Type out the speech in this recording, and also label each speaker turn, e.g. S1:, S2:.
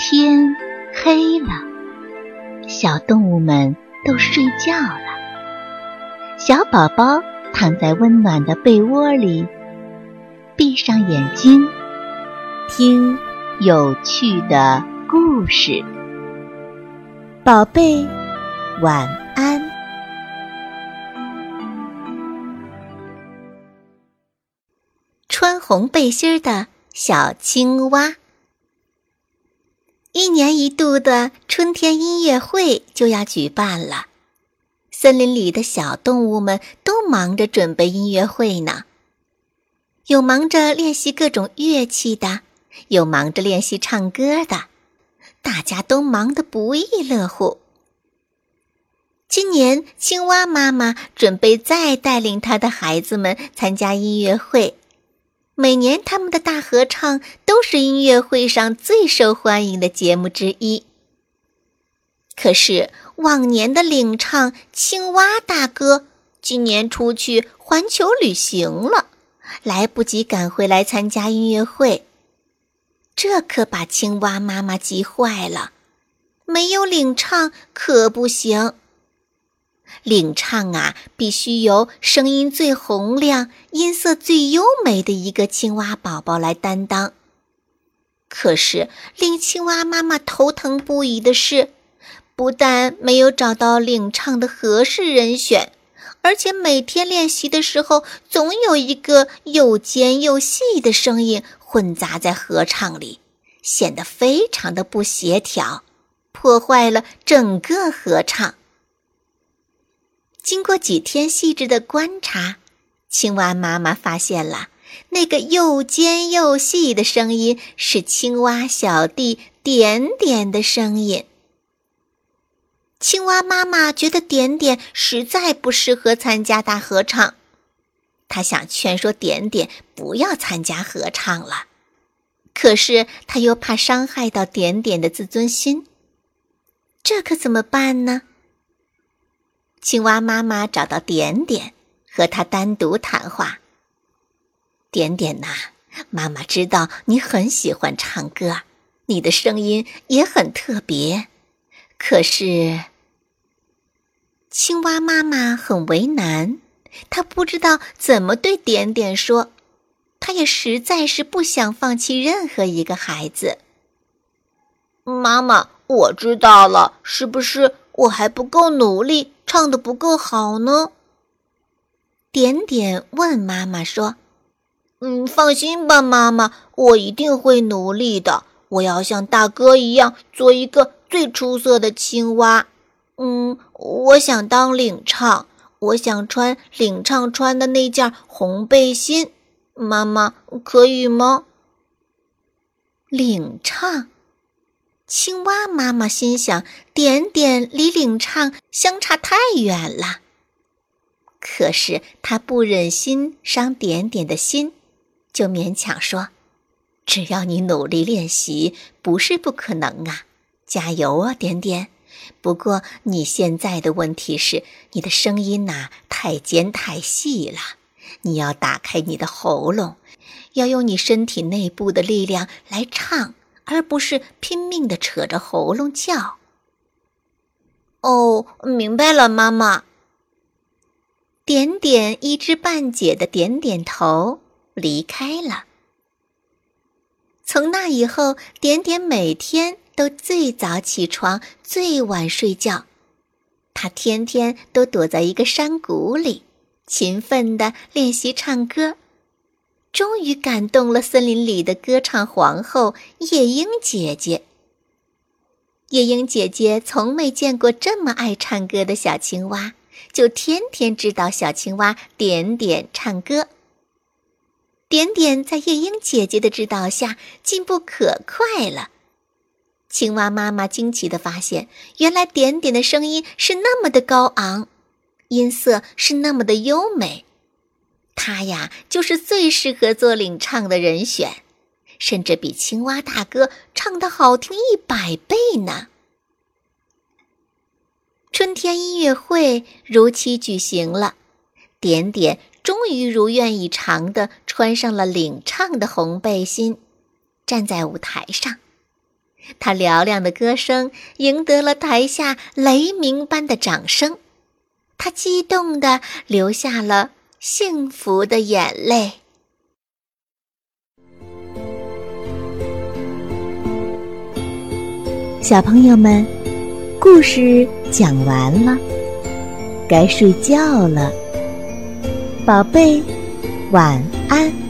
S1: 天黑了，小动物们都睡觉了。小宝宝躺在温暖的被窝里，闭上眼睛，听有趣的故事。宝贝，晚安。穿红背心的小青蛙。一年一度的春天音乐会就要举办了，森林里的小动物们都忙着准备音乐会呢。有忙着练习各种乐器的，有忙着练习唱歌的，大家都忙得不亦乐乎。今年，青蛙妈妈准备再带领她的孩子们参加音乐会。每年他们的大合唱都是音乐会上最受欢迎的节目之一。可是往年的领唱青蛙大哥今年出去环球旅行了，来不及赶回来参加音乐会，这可把青蛙妈妈急坏了。没有领唱可不行。领唱啊，必须由声音最洪亮、音色最优美的一个青蛙宝宝来担当。可是令青蛙妈妈头疼不已的是，不但没有找到领唱的合适人选，而且每天练习的时候，总有一个又尖又细的声音混杂在合唱里，显得非常的不协调，破坏了整个合唱。经过几天细致的观察，青蛙妈妈发现了那个又尖又细的声音是青蛙小弟点点的声音。青蛙妈妈觉得点点实在不适合参加大合唱，她想劝说点点不要参加合唱了，可是她又怕伤害到点点的自尊心，这可怎么办呢？青蛙妈妈找到点点，和他单独谈话。点点呐，妈妈知道你很喜欢唱歌，你的声音也很特别。可是，青蛙妈妈很为难，她不知道怎么对点点说。她也实在是不想放弃任何一个孩子。
S2: 妈妈，我知道了，是不是我还不够努力？唱的不够好呢。
S1: 点点问妈妈说：“
S2: 嗯，放心吧，妈妈，我一定会努力的。我要像大哥一样，做一个最出色的青蛙。嗯，我想当领唱，我想穿领唱穿的那件红背心。妈妈，可以吗？”
S1: 领唱。青蛙妈妈心想：“点点离领唱相差太远了。”可是她不忍心伤点点的心，就勉强说：“只要你努力练习，不是不可能啊！加油啊，点点！不过你现在的问题是，你的声音呐太尖太细了，你要打开你的喉咙，要用你身体内部的力量来唱。”而不是拼命的扯着喉咙叫。
S2: 哦，明白了，妈妈。
S1: 点点一知半解的点点头，离开了。从那以后，点点每天都最早起床，最晚睡觉。他天天都躲在一个山谷里，勤奋的练习唱歌。终于感动了森林里的歌唱皇后夜莺姐姐。夜莺姐姐从没见过这么爱唱歌的小青蛙，就天天指导小青蛙点点唱歌。点点在夜莺姐姐的指导下进步可快了。青蛙妈妈惊奇地发现，原来点点的声音是那么的高昂，音色是那么的优美。他呀，就是最适合做领唱的人选，甚至比青蛙大哥唱的好听一百倍呢。春天音乐会如期举行了，点点终于如愿以偿的穿上了领唱的红背心，站在舞台上。他嘹亮的歌声赢得了台下雷鸣般的掌声，他激动地流下了幸福的眼泪。小朋友们，故事讲完了，该睡觉了，宝贝，晚安。